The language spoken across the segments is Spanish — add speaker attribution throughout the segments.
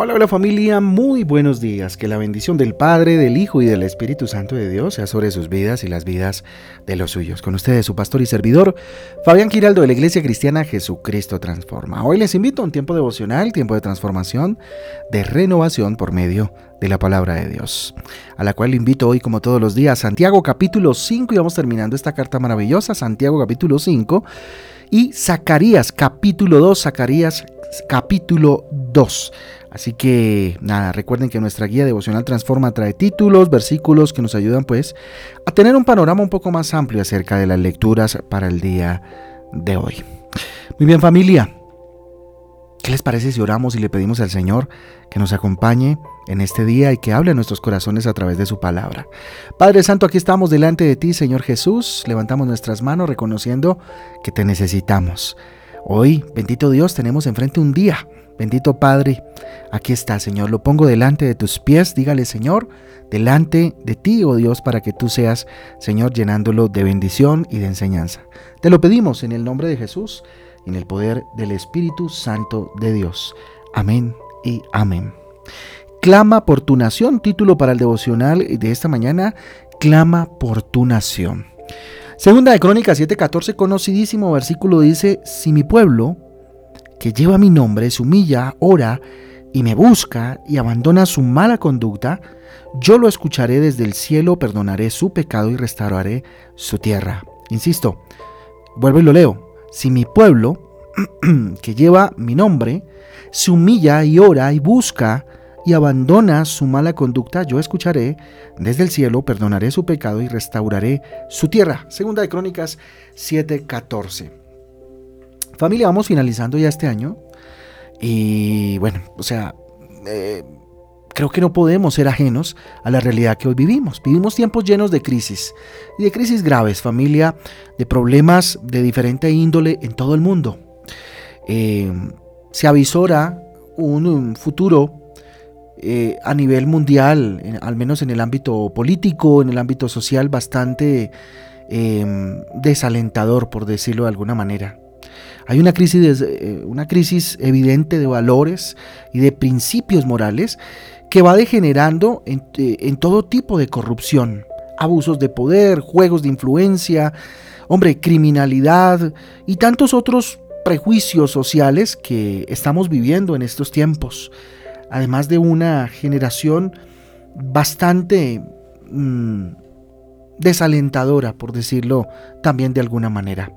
Speaker 1: Hola, hola familia, muy buenos días. Que la bendición del Padre, del Hijo y del Espíritu Santo de Dios sea sobre sus vidas y las vidas de los suyos. Con ustedes su pastor y servidor, Fabián Giraldo de la Iglesia Cristiana Jesucristo Transforma. Hoy les invito a un tiempo devocional, tiempo de transformación, de renovación por medio de la palabra de Dios, a la cual invito hoy como todos los días, Santiago capítulo 5 y vamos terminando esta carta maravillosa, Santiago capítulo 5 y Zacarías capítulo 2, Zacarías capítulo 2. Así que nada, recuerden que nuestra guía devocional Transforma trae títulos, versículos que nos ayudan pues a tener un panorama un poco más amplio acerca de las lecturas para el día de hoy. Muy bien familia, ¿qué les parece si oramos y le pedimos al Señor que nos acompañe en este día y que hable a nuestros corazones a través de su palabra? Padre Santo, aquí estamos delante de ti, Señor Jesús, levantamos nuestras manos reconociendo que te necesitamos. Hoy, bendito Dios, tenemos enfrente un día Bendito Padre, aquí está, Señor. Lo pongo delante de tus pies. Dígale, Señor, delante de ti, oh Dios, para que tú seas, Señor, llenándolo de bendición y de enseñanza. Te lo pedimos en el nombre de Jesús en el poder del Espíritu Santo de Dios. Amén y amén. Clama por tu nación, título para el devocional de esta mañana, Clama por tu nación. Segunda de Crónicas 7:14, conocidísimo versículo dice, si mi pueblo, que lleva mi nombre se humilla, ora y me busca y abandona su mala conducta, yo lo escucharé desde el cielo, perdonaré su pecado y restauraré su tierra. Insisto, vuelvo y lo leo. Si mi pueblo, que lleva mi nombre, se humilla y ora y busca y abandona su mala conducta, yo escucharé desde el cielo, perdonaré su pecado y restauraré su tierra. Segunda de Crónicas 7:14. Familia, vamos finalizando ya este año. Y bueno, o sea, eh, creo que no podemos ser ajenos a la realidad que hoy vivimos. Vivimos tiempos llenos de crisis y de crisis graves, familia, de problemas de diferente índole en todo el mundo. Eh, se avisora un, futuro eh, a nivel mundial, al menos en el ámbito político, en el ámbito social, bastante desalentador, por decirlo de alguna manera. Hay una crisis, eh, una crisis evidente de valores y de principios morales que va degenerando en, eh, en todo tipo de corrupción, abusos de poder, juegos de influencia, hombre, criminalidad y tantos otros prejuicios sociales que estamos viviendo en estos tiempos, además de una generación bastante mm, desalentadora, por decirlo también de alguna manera.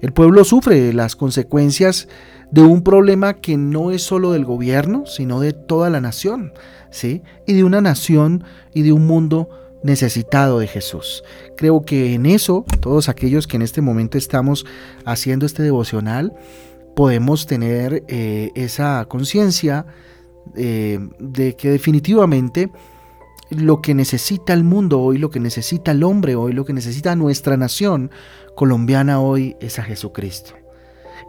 Speaker 1: El pueblo sufre las consecuencias de un problema que no es solo del gobierno, sino de toda la nación, ¿sí? Y de una nación y de un mundo necesitado de Jesús. Creo que en eso, todos aquellos que en este momento estamos haciendo este devocional, podemos tener eh, esa conciencia eh, de que definitivamente lo que necesita el mundo hoy, lo que necesita el hombre hoy, lo que necesita nuestra nación colombiana hoy es a Jesucristo.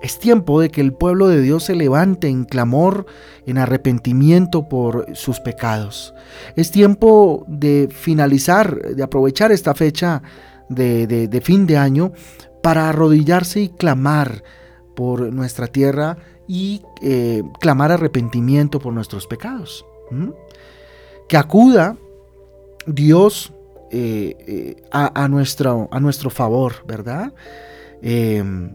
Speaker 1: Es tiempo de que el pueblo de Dios se levante en clamor, en arrepentimiento por sus pecados. Es tiempo de finalizar, de aprovechar esta fecha de, fin de año para arrodillarse y clamar por nuestra tierra y eh, clamar arrepentimiento por nuestros pecados. Que acuda Dios eh, eh, a, nuestro, a, nuestro, favor, ¿verdad? Em,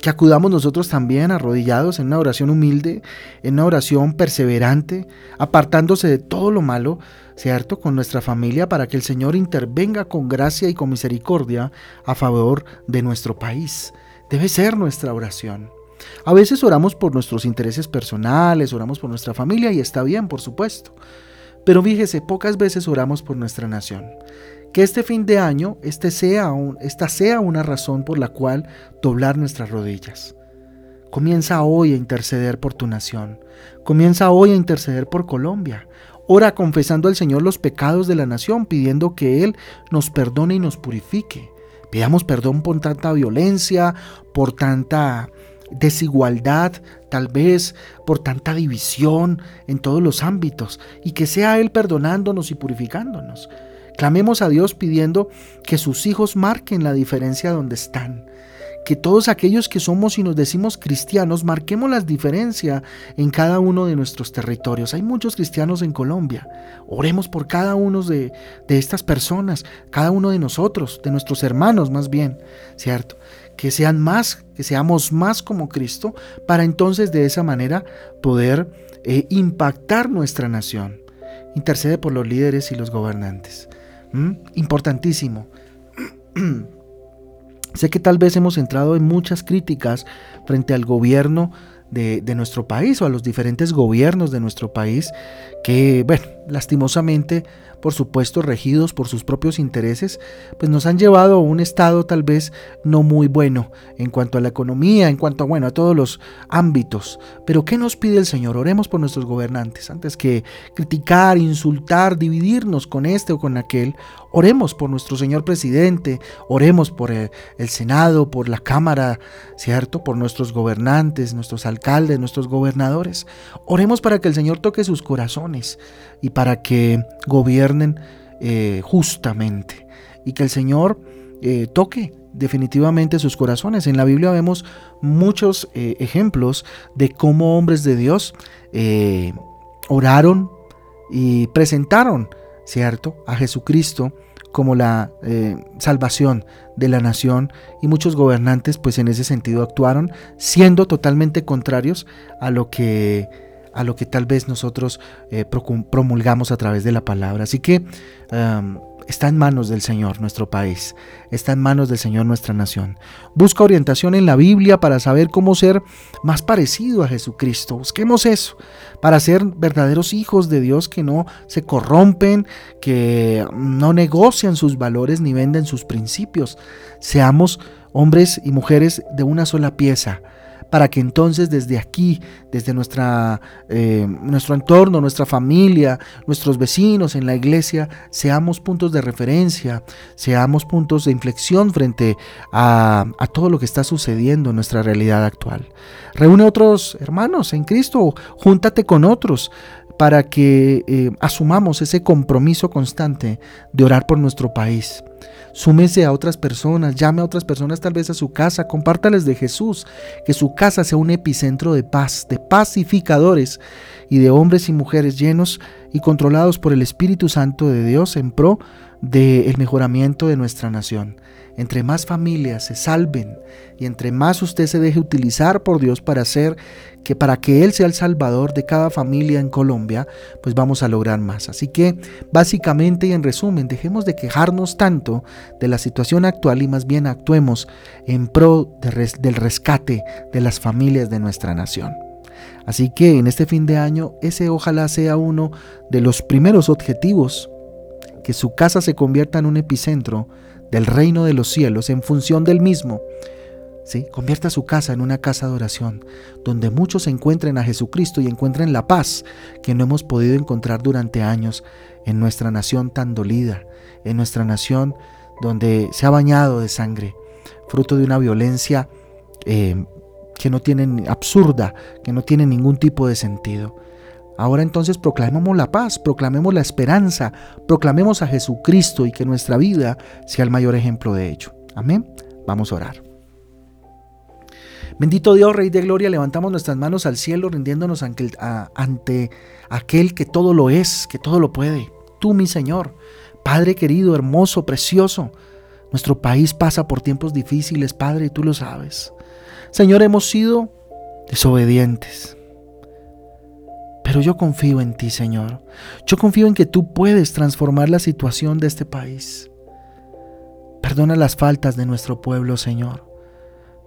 Speaker 1: que acudamos nosotros también arrodillados en una oración humilde, en una oración perseverante, apartándose de todo lo malo, ¿cierto? Con nuestra familia para que el Señor intervenga con gracia y con misericordia a favor de nuestro país. Debe ser nuestra oración. A veces oramos por nuestros intereses personales, oramos por nuestra familia y está bien, por supuesto. Pero fíjese, pocas veces oramos por nuestra nación. Que este fin de año este sea esta sea una razón por la cual doblar nuestras rodillas. Comienza hoy a interceder por tu nación. Comienza hoy a interceder por Colombia. Ora confesando al Señor los pecados de la nación, pidiendo que Él nos perdone y nos purifique. Pidamos perdón por tanta violencia, por tanta desigualdad, tal vez por tanta división en todos los ámbitos, y que sea Él perdonándonos y purificándonos. Clamemos a Dios pidiendo que sus hijos marquen la diferencia donde están, que todos aquellos que somos y nos decimos cristianos marquemos la diferencia en cada uno de nuestros territorios. Hay muchos cristianos en Colombia. Oremos por cada uno de, de estas personas, cada uno de nosotros, de nuestros hermanos más bien, ¿cierto? Que sean más, que seamos más como Cristo, para entonces de esa manera poder eh, impactar nuestra nación. Intercede por los líderes y los gobernantes. ¿Mm? Importantísimo. Sé que tal vez hemos entrado en muchas críticas frente al gobierno de, de, nuestro país o a los diferentes gobiernos de nuestro país que, bueno, lastimosamente por supuesto regidos por sus propios intereses, pues nos han llevado a un estado tal vez no muy bueno en cuanto a la economía, en cuanto a, bueno, a todos los ámbitos. Pero ¿qué nos pide el Señor? Oremos por nuestros gobernantes. Antes que criticar, insultar, dividirnos con este o con aquel, oremos por nuestro señor presidente, oremos por el, el Senado, por la Cámara, ¿cierto? Por nuestros gobernantes, nuestros alcaldes, nuestros gobernadores. Oremos para que el Señor toque sus corazones y para que gobiernen eh, justamente y que el Señor eh, toque definitivamente sus corazones. En la Biblia vemos muchos eh, ejemplos de cómo hombres de Dios oraron y presentaron, ¿cierto?, a Jesucristo como la salvación de la nación y muchos gobernantes pues en ese sentido actuaron siendo totalmente contrarios a lo que a lo que tal vez nosotros eh, promulgamos a través de la palabra. Así que está en manos del Señor nuestro país, está en manos del Señor nuestra nación. Busca orientación en la Biblia para saber cómo ser más parecido a Jesucristo. Busquemos eso, para ser verdaderos hijos de Dios que no se corrompen, que no negocian sus valores ni venden sus principios. Seamos hombres y mujeres de una sola pieza para que entonces desde aquí, desde eh, nuestro entorno, nuestra familia, nuestros vecinos en la iglesia, seamos puntos de referencia, seamos puntos de inflexión frente a, todo lo que está sucediendo en nuestra realidad actual. Reúne otros hermanos en Cristo, júntate con otros para que eh, asumamos ese compromiso constante de orar por nuestro país. Súmese a otras personas, llame a otras personas tal vez a su casa, compártales de Jesús, que su casa sea un epicentro de paz, de pacificadores y de hombres y mujeres llenos y controlados por el Espíritu Santo de Dios en pro del mejoramiento de nuestra nación. Entre más familias se salven y entre más usted se deje utilizar por Dios para hacer que para que Él sea el salvador de cada familia en Colombia, pues vamos a lograr más. Así que básicamente y en resumen, dejemos de quejarnos tanto de la situación actual y más bien actuemos en pro del rescate de las familias de nuestra nación. Así que en este fin de año ese ojalá sea uno de los primeros objetivos, que su casa se convierta en un epicentro del reino de los cielos en función del mismo. ¿Sí? Convierta su casa en una casa de oración, donde muchos encuentren a Jesucristo y encuentren la paz que no hemos podido encontrar durante años en nuestra nación tan dolida, en nuestra nación donde se ha bañado de sangre, fruto de una violencia eh, que no tiene absurda, que no tiene ningún tipo de sentido. Ahora entonces proclamemos la paz, proclamemos la esperanza, proclamemos a Jesucristo y que nuestra vida sea el mayor ejemplo de ello. Amén. Vamos a orar. Bendito Dios, Rey de Gloria, levantamos nuestras manos al cielo rindiéndonos ante, aquel que todo lo es, que todo lo puede. Tú, mi Señor, Padre querido, hermoso, precioso. Nuestro país pasa por tiempos difíciles, Padre, y tú lo sabes. Señor, hemos sido desobedientes, pero yo confío en ti, Señor. Yo confío en que tú puedes transformar la situación de este país. Perdona las faltas de nuestro pueblo, Señor.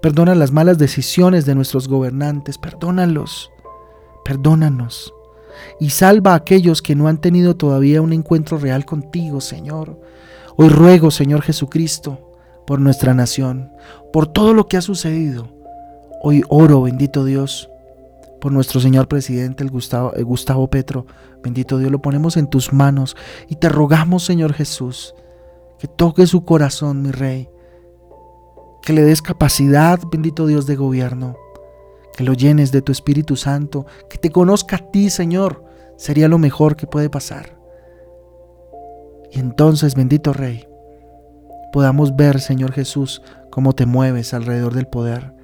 Speaker 1: Perdona las malas decisiones de nuestros gobernantes. Perdónalos. Perdónanos. Y salva a aquellos que no han tenido todavía un encuentro real contigo, Señor. Hoy ruego, Señor Jesucristo, por nuestra nación, por todo lo que ha sucedido. Hoy oro, bendito Dios, por nuestro señor presidente, el Gustavo, Gustavo Petro. Bendito Dios, lo ponemos en tus manos y te rogamos, Señor Jesús, que toque su corazón, mi rey, que le des capacidad, bendito Dios, de gobierno, que lo llenes de tu Espíritu Santo, que te conozca a ti, Señor, sería lo mejor que puede pasar. Y entonces, bendito Rey, podamos ver, Señor Jesús, cómo te mueves alrededor del poder.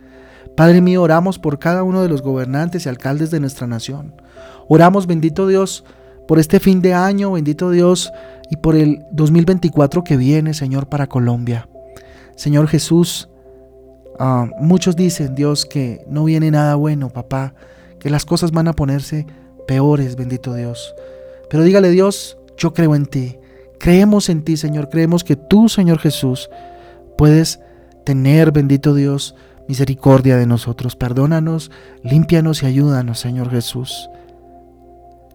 Speaker 1: Padre mío, oramos por cada uno de los gobernantes y alcaldes de nuestra nación. Oramos, bendito Dios, por este fin de año, bendito Dios, y por el 2024 que viene, Señor, para Colombia. Señor Jesús, ah, muchos dicen, Dios, que no viene nada bueno, papá, que las cosas van a ponerse peores, bendito Dios. Pero dígale, Dios, yo creo en ti. Creemos en ti, Señor. Creemos que tú, Señor Jesús, puedes tener, bendito Dios, misericordia de nosotros. Perdónanos, límpianos y ayúdanos, Señor Jesús.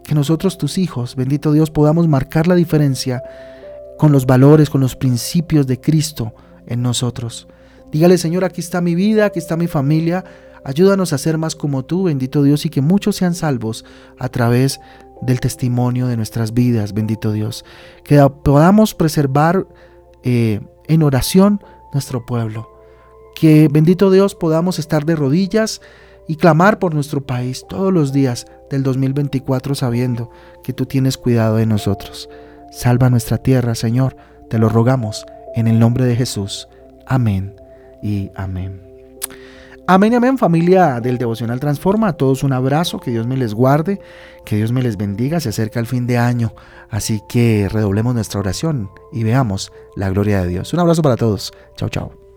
Speaker 1: Que nosotros, tus hijos, bendito Dios, podamos marcar la diferencia con los valores, con los principios de Cristo en nosotros. Dígale, Señor, aquí está mi vida, aquí está mi familia. Ayúdanos a ser más como tú, bendito Dios, y que muchos sean salvos a través del testimonio de nuestras vidas, bendito Dios. Que podamos preservar eh, en oración nuestro pueblo. Que, bendito Dios, podamos estar de rodillas y clamar por nuestro país todos los días del 2024 sabiendo que tú tienes cuidado de nosotros. Salva nuestra tierra, Señor, te lo rogamos en el nombre de Jesús. Amén y amén. Amén y amén familia del Devocional Transforma. A todos un abrazo, que Dios me les guarde, que Dios me les bendiga. Se acerca el fin de año, así que redoblemos nuestra oración y veamos la gloria de Dios. Un abrazo para todos. Chao, chao.